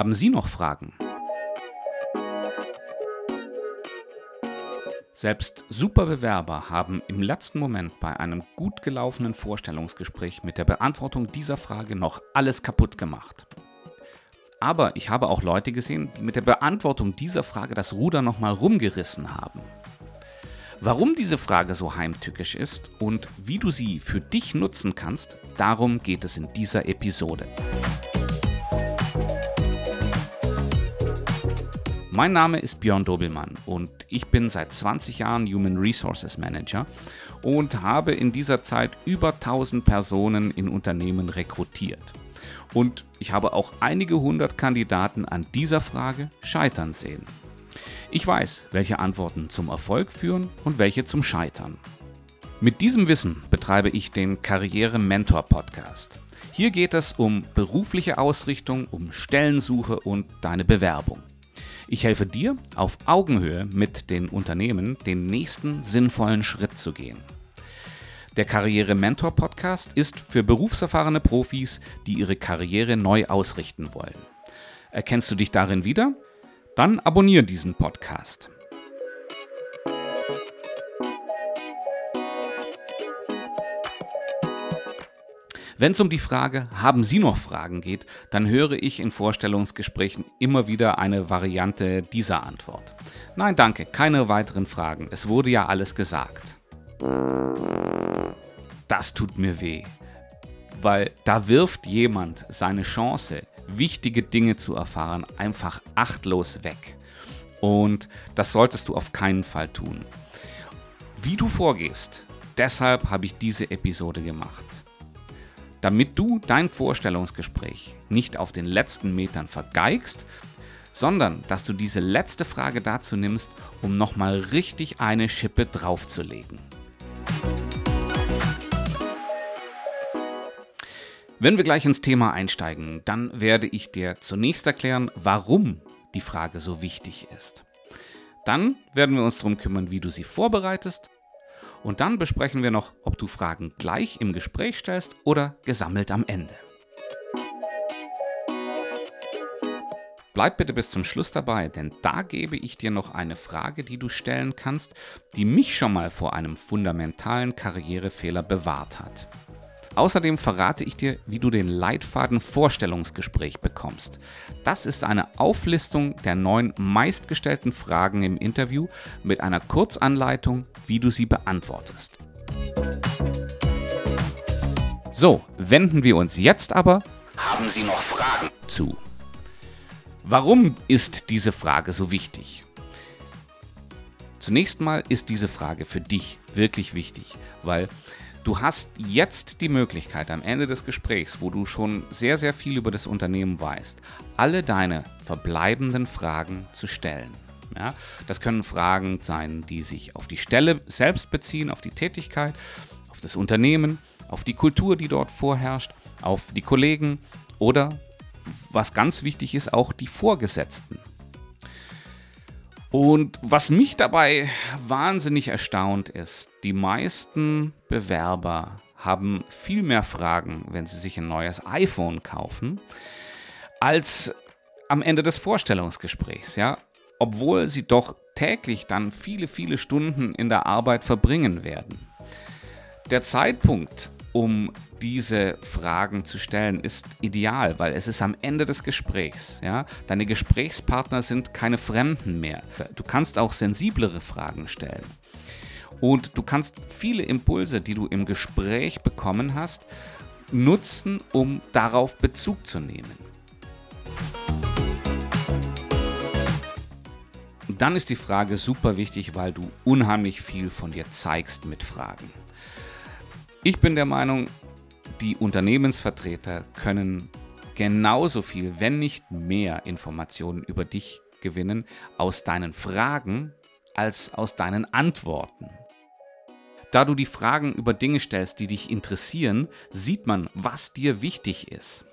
Haben Sie noch Fragen? Selbst Superbewerber haben im letzten Moment bei einem gut gelaufenen Vorstellungsgespräch mit der Beantwortung dieser Frage noch alles kaputt gemacht. Aber ich habe auch Leute gesehen, die mit der Beantwortung dieser Frage das Ruder nochmal rumgerissen haben. Warum diese Frage so heimtückisch ist und wie du sie für dich nutzen kannst, darum geht es in dieser Episode. Mein Name ist Björn Dobelmann und ich bin seit 20 Jahren Human Resources Manager und habe in dieser Zeit über 1000 Personen in Unternehmen rekrutiert. Und ich habe auch einige hundert Kandidaten an dieser Frage scheitern sehen. Ich weiß, welche Antworten zum Erfolg führen und welche zum Scheitern. Mit diesem Wissen betreibe ich den Karriere Mentor Podcast. Hier geht es um berufliche Ausrichtung, um Stellensuche und deine Bewerbung. Ich helfe dir, auf Augenhöhe mit den Unternehmen den nächsten sinnvollen Schritt zu gehen. Der Karriere Mentor Podcast ist für berufserfahrene Profis, die ihre Karriere neu ausrichten wollen. Erkennst du dich darin wieder? Dann abonniere diesen Podcast. Wenn es um die Frage, haben Sie noch Fragen geht, dann höre ich in Vorstellungsgesprächen immer wieder eine Variante dieser Antwort. Nein, danke, keine weiteren Fragen. Es wurde ja alles gesagt. Das tut mir weh, weil da wirft jemand seine Chance, wichtige Dinge zu erfahren, einfach achtlos weg. Und das solltest du auf keinen Fall tun. Wie du vorgehst, deshalb habe ich diese Episode gemacht. Damit du dein Vorstellungsgespräch nicht auf den letzten Metern vergeigst, sondern dass du diese letzte Frage dazu nimmst, um nochmal richtig eine Schippe draufzulegen. Wenn wir gleich ins Thema einsteigen, dann werde ich dir zunächst erklären, warum die Frage so wichtig ist. Dann werden wir uns darum kümmern, wie du sie vorbereitest. Und dann besprechen wir noch, ob du Fragen gleich im Gespräch stellst oder gesammelt am Ende. Bleib bitte bis zum Schluss dabei, denn da gebe ich dir noch eine Frage, die du stellen kannst, die mich schon mal vor einem fundamentalen Karrierefehler bewahrt hat. Außerdem verrate ich dir, wie du den Leitfaden Vorstellungsgespräch bekommst. Das ist eine Auflistung der neun meistgestellten Fragen im Interview mit einer Kurzanleitung, wie du sie beantwortest. So, wenden wir uns jetzt aber Haben Sie noch Fragen zu. Warum ist diese Frage so wichtig? Zunächst mal ist diese Frage für dich wirklich wichtig, weil Du hast jetzt die Möglichkeit am Ende des Gesprächs, wo du schon sehr, sehr viel über das Unternehmen weißt, alle deine verbleibenden Fragen zu stellen. Ja, das können Fragen sein, die sich auf die Stelle selbst beziehen, auf die Tätigkeit, auf das Unternehmen, auf die Kultur, die dort vorherrscht, auf die Kollegen oder, was ganz wichtig ist, auch die Vorgesetzten. Und was mich dabei wahnsinnig erstaunt ist, die meisten Bewerber haben viel mehr Fragen, wenn sie sich ein neues iPhone kaufen, als am Ende des Vorstellungsgesprächs, ja, obwohl sie doch täglich dann viele, viele Stunden in der Arbeit verbringen werden. Der Zeitpunkt, um diese Fragen zu stellen, ist ideal, weil es ist am Ende des Gesprächs. Ja? Deine Gesprächspartner sind keine Fremden mehr. Du kannst auch sensiblere Fragen stellen. Und du kannst viele Impulse, die du im Gespräch bekommen hast, nutzen, um darauf Bezug zu nehmen. Dann ist die Frage super wichtig, weil du unheimlich viel von dir zeigst mit Fragen. Ich bin der Meinung, die Unternehmensvertreter können genauso viel, wenn nicht mehr Informationen über dich gewinnen aus deinen Fragen als aus deinen Antworten. Da du die Fragen über Dinge stellst, die dich interessieren, sieht man, was dir wichtig ist.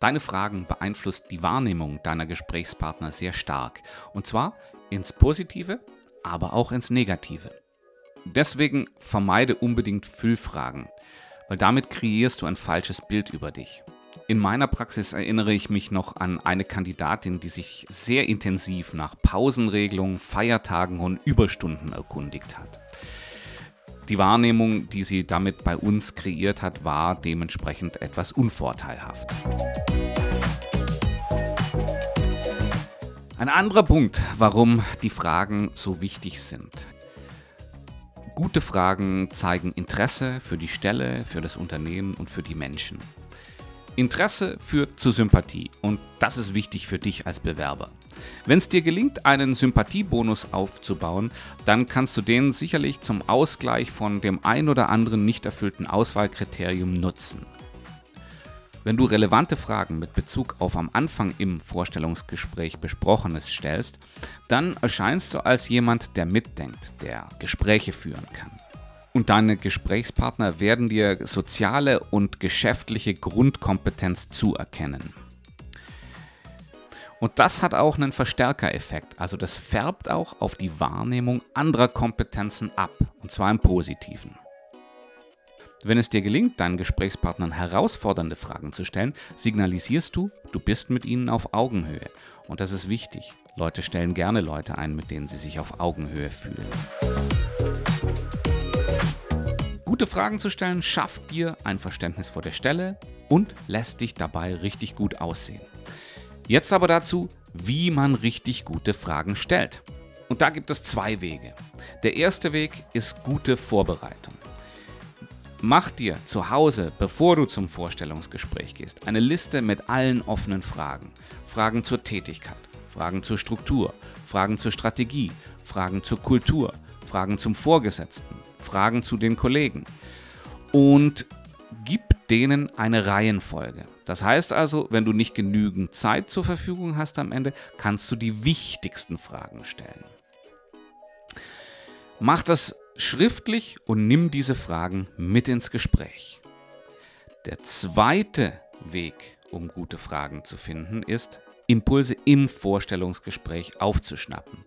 Deine Fragen beeinflusst die Wahrnehmung deiner Gesprächspartner sehr stark, und zwar ins Positive, aber auch ins Negative. Deswegen vermeide unbedingt Füllfragen, weil damit kreierst du ein falsches Bild über dich. In meiner Praxis erinnere ich mich noch an eine Kandidatin, die sich sehr intensiv nach Pausenregelungen, Feiertagen und Überstunden erkundigt hat. Die Wahrnehmung, die sie damit bei uns kreiert hat, war dementsprechend etwas unvorteilhaft. Ein anderer Punkt, warum die Fragen so wichtig sind. Gute Fragen zeigen Interesse für die Stelle, für das Unternehmen und für die Menschen. Interesse führt zu Sympathie und das ist wichtig für dich als Bewerber. Wenn es dir gelingt, einen Sympathiebonus aufzubauen, dann kannst du den sicherlich zum Ausgleich von dem ein oder anderen nicht erfüllten Auswahlkriterium nutzen. Wenn du relevante Fragen mit Bezug auf am Anfang im Vorstellungsgespräch besprochenes stellst, dann erscheinst du als jemand, der mitdenkt, der Gespräche führen kann und deine Gesprächspartner werden dir soziale und geschäftliche Grundkompetenz zuerkennen. Und das hat auch einen Verstärkereffekt, also das färbt auch auf die Wahrnehmung anderer Kompetenzen ab, und zwar im positiven. Wenn es dir gelingt, deinen Gesprächspartnern herausfordernde Fragen zu stellen, signalisierst du, du bist mit ihnen auf Augenhöhe. Und das ist wichtig. Leute stellen gerne Leute ein, mit denen sie sich auf Augenhöhe fühlen. Gute Fragen zu stellen schafft dir ein Verständnis vor der Stelle und lässt dich dabei richtig gut aussehen. Jetzt aber dazu, wie man richtig gute Fragen stellt. Und da gibt es zwei Wege. Der erste Weg ist gute Vorbereitung. Mach dir zu Hause, bevor du zum Vorstellungsgespräch gehst, eine Liste mit allen offenen Fragen. Fragen zur Tätigkeit, Fragen zur Struktur, Fragen zur Strategie, Fragen zur Kultur, Fragen zum Vorgesetzten, Fragen zu den Kollegen und gib denen eine Reihenfolge. Das heißt also, wenn du nicht genügend Zeit zur Verfügung hast am Ende, kannst du die wichtigsten Fragen stellen. Mach das schriftlich und nimm diese Fragen mit ins Gespräch. Der zweite Weg, um gute Fragen zu finden, ist, Impulse im Vorstellungsgespräch aufzuschnappen.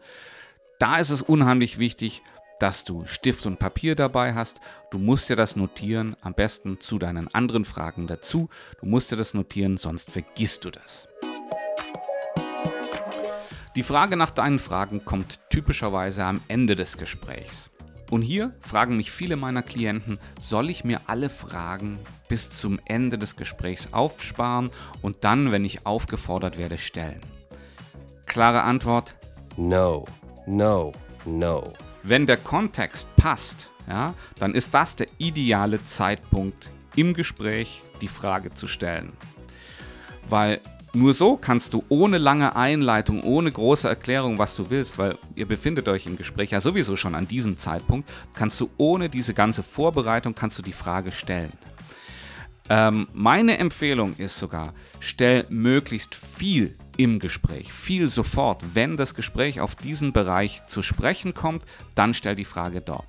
Da ist es unheimlich wichtig, dass du Stift und Papier dabei hast. Du musst dir das notieren, am besten zu deinen anderen Fragen dazu. Du musst dir das notieren, sonst vergisst du das. Die Frage nach deinen Fragen kommt typischerweise am Ende des Gesprächs. Und hier fragen mich viele meiner Klienten, soll ich mir alle Fragen bis zum Ende des Gesprächs aufsparen und dann, wenn ich aufgefordert werde, stellen? Klare Antwort: No, no, no. Wenn der Kontext passt, ja, dann ist das der ideale Zeitpunkt im Gespräch die Frage zu stellen. Weil nur so kannst du ohne lange Einleitung, ohne große Erklärung, was du willst, weil ihr befindet euch im Gespräch ja sowieso schon an diesem Zeitpunkt, kannst du ohne diese ganze Vorbereitung, kannst du die Frage stellen. Ähm, meine Empfehlung ist sogar, stell möglichst viel im Gespräch, viel sofort. Wenn das Gespräch auf diesen Bereich zu sprechen kommt, dann stell die Frage dort.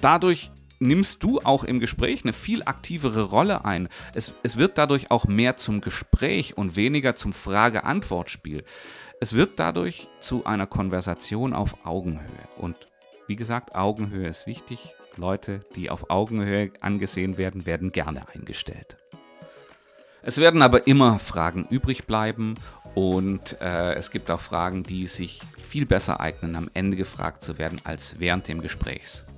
Dadurch nimmst du auch im Gespräch eine viel aktivere Rolle ein. Es, es wird dadurch auch mehr zum Gespräch und weniger zum Frage-Antwort-Spiel. Es wird dadurch zu einer Konversation auf Augenhöhe. Und wie gesagt, Augenhöhe ist wichtig. Leute, die auf Augenhöhe angesehen werden, werden gerne eingestellt. Es werden aber immer Fragen übrig bleiben und äh, es gibt auch Fragen, die sich viel besser eignen, am Ende gefragt zu werden, als während dem Gesprächs.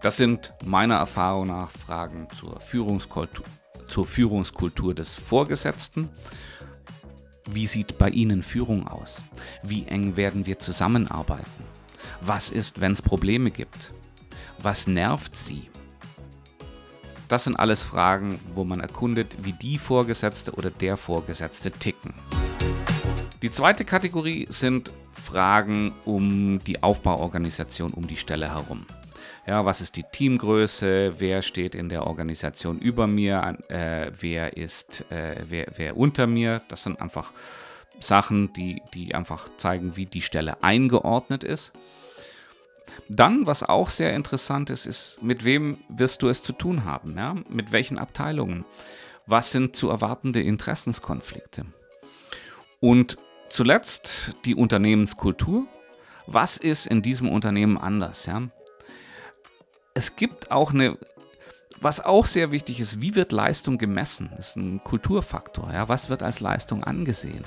Das sind meiner Erfahrung nach Fragen zur Führungskultur, zur Führungskultur des Vorgesetzten. Wie sieht bei Ihnen Führung aus? Wie eng werden wir zusammenarbeiten? Was ist, wenn es Probleme gibt? Was nervt Sie? Das sind alles Fragen, wo man erkundet, wie die Vorgesetzte oder der Vorgesetzte ticken. Die zweite Kategorie sind Fragen um die Aufbauorganisation um die Stelle herum. Ja, was ist die Teamgröße? Wer steht in der Organisation über mir? Äh, wer ist, äh, wer, wer unter mir? Das sind einfach Sachen, die, die einfach zeigen, wie die Stelle eingeordnet ist. Dann, was auch sehr interessant ist, ist, mit wem wirst du es zu tun haben? Ja? Mit welchen Abteilungen? Was sind zu erwartende Interessenskonflikte? Und zuletzt die Unternehmenskultur. Was ist in diesem Unternehmen anders? Ja? Es gibt auch eine, Was auch sehr wichtig ist, wie wird Leistung gemessen? Das ist ein Kulturfaktor. Ja? Was wird als Leistung angesehen?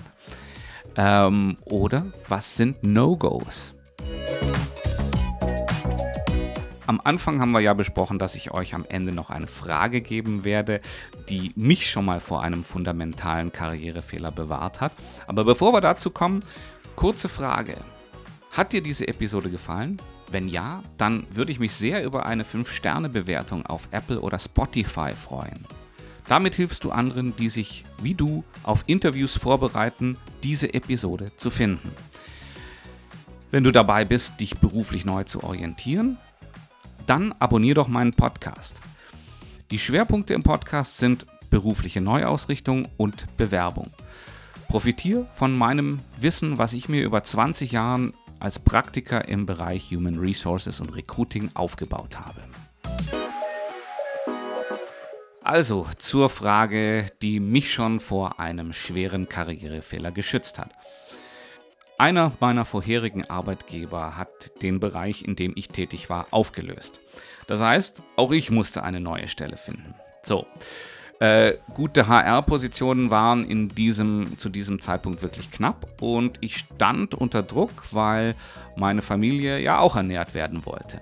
Ähm, oder was sind No-Gos? Am Anfang haben wir ja besprochen, dass ich euch am Ende noch eine Frage geben werde, die mich schon mal vor einem fundamentalen Karrierefehler bewahrt hat. Aber bevor wir dazu kommen, kurze Frage. Hat dir diese Episode gefallen? Wenn ja, dann würde ich mich sehr über eine 5-Sterne-Bewertung auf Apple oder Spotify freuen. Damit hilfst du anderen, die sich wie du auf Interviews vorbereiten, diese Episode zu finden. Wenn du dabei bist, dich beruflich neu zu orientieren, dann abonnier doch meinen Podcast. Die Schwerpunkte im Podcast sind berufliche Neuausrichtung und Bewerbung. Profitiere von meinem Wissen, was ich mir über 20 Jahren als Praktiker im Bereich Human Resources und Recruiting aufgebaut habe. Also zur Frage, die mich schon vor einem schweren Karrierefehler geschützt hat. Einer meiner vorherigen Arbeitgeber hat den Bereich, in dem ich tätig war, aufgelöst. Das heißt, auch ich musste eine neue Stelle finden. So. Äh, gute HR-Positionen waren in diesem, zu diesem Zeitpunkt wirklich knapp und ich stand unter Druck, weil meine Familie ja auch ernährt werden wollte.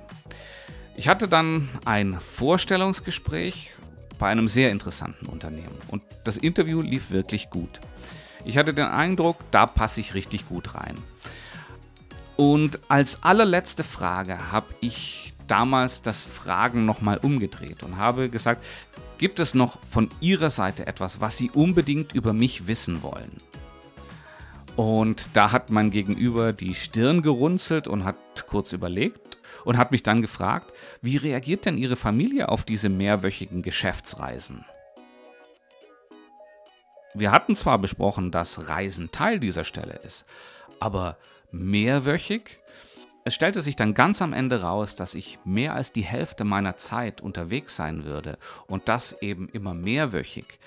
Ich hatte dann ein Vorstellungsgespräch bei einem sehr interessanten Unternehmen und das Interview lief wirklich gut. Ich hatte den Eindruck, da passe ich richtig gut rein. Und als allerletzte Frage habe ich damals das Fragen nochmal umgedreht und habe gesagt, gibt es noch von Ihrer Seite etwas, was Sie unbedingt über mich wissen wollen? Und da hat mein Gegenüber die Stirn gerunzelt und hat kurz überlegt und hat mich dann gefragt, wie reagiert denn Ihre Familie auf diese mehrwöchigen Geschäftsreisen? Wir hatten zwar besprochen, dass Reisen Teil dieser Stelle ist, aber mehrwöchig? Es stellte sich dann ganz am Ende raus, dass ich mehr als die Hälfte meiner Zeit unterwegs sein würde und das eben immer mehrwöchig.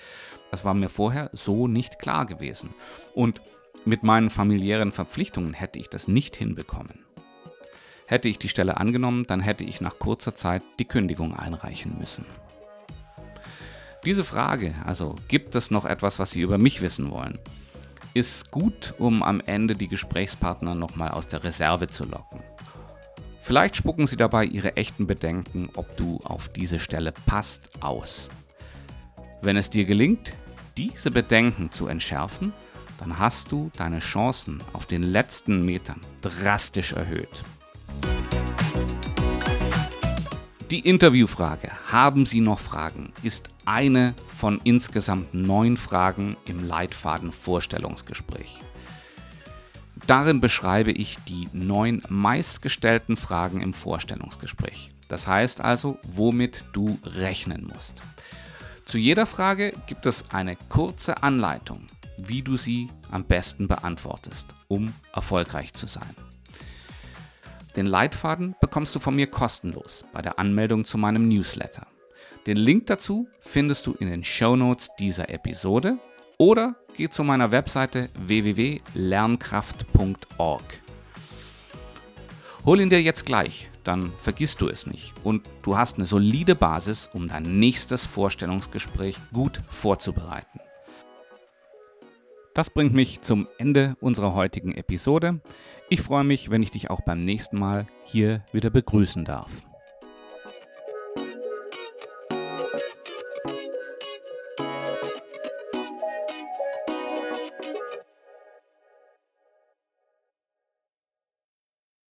Das war mir vorher so nicht klar gewesen. Und mit meinen familiären Verpflichtungen hätte ich das nicht hinbekommen. Hätte ich die Stelle angenommen, dann hätte ich nach kurzer Zeit die Kündigung einreichen müssen. Diese Frage, also gibt es noch etwas, was Sie über mich wissen wollen, ist gut, um am Ende die Gesprächspartner nochmal aus der Reserve zu locken. Vielleicht spucken Sie dabei Ihre echten Bedenken, ob du auf diese Stelle passt, aus. Wenn es dir gelingt, diese Bedenken zu entschärfen, dann hast du deine Chancen auf den letzten Metern drastisch erhöht. Die Interviewfrage, haben Sie noch Fragen, ist eine von insgesamt neun Fragen im Leitfaden Vorstellungsgespräch. Darin beschreibe ich die neun meistgestellten Fragen im Vorstellungsgespräch. Das heißt also, womit du rechnen musst. Zu jeder Frage gibt es eine kurze Anleitung, wie du sie am besten beantwortest, um erfolgreich zu sein. Den Leitfaden bekommst du von mir kostenlos bei der Anmeldung zu meinem Newsletter. Den Link dazu findest du in den Show Notes dieser Episode oder geh zu meiner Webseite www.lernkraft.org. Hol ihn dir jetzt gleich, dann vergisst du es nicht und du hast eine solide Basis, um dein nächstes Vorstellungsgespräch gut vorzubereiten. Das bringt mich zum Ende unserer heutigen Episode. Ich freue mich, wenn ich dich auch beim nächsten Mal hier wieder begrüßen darf.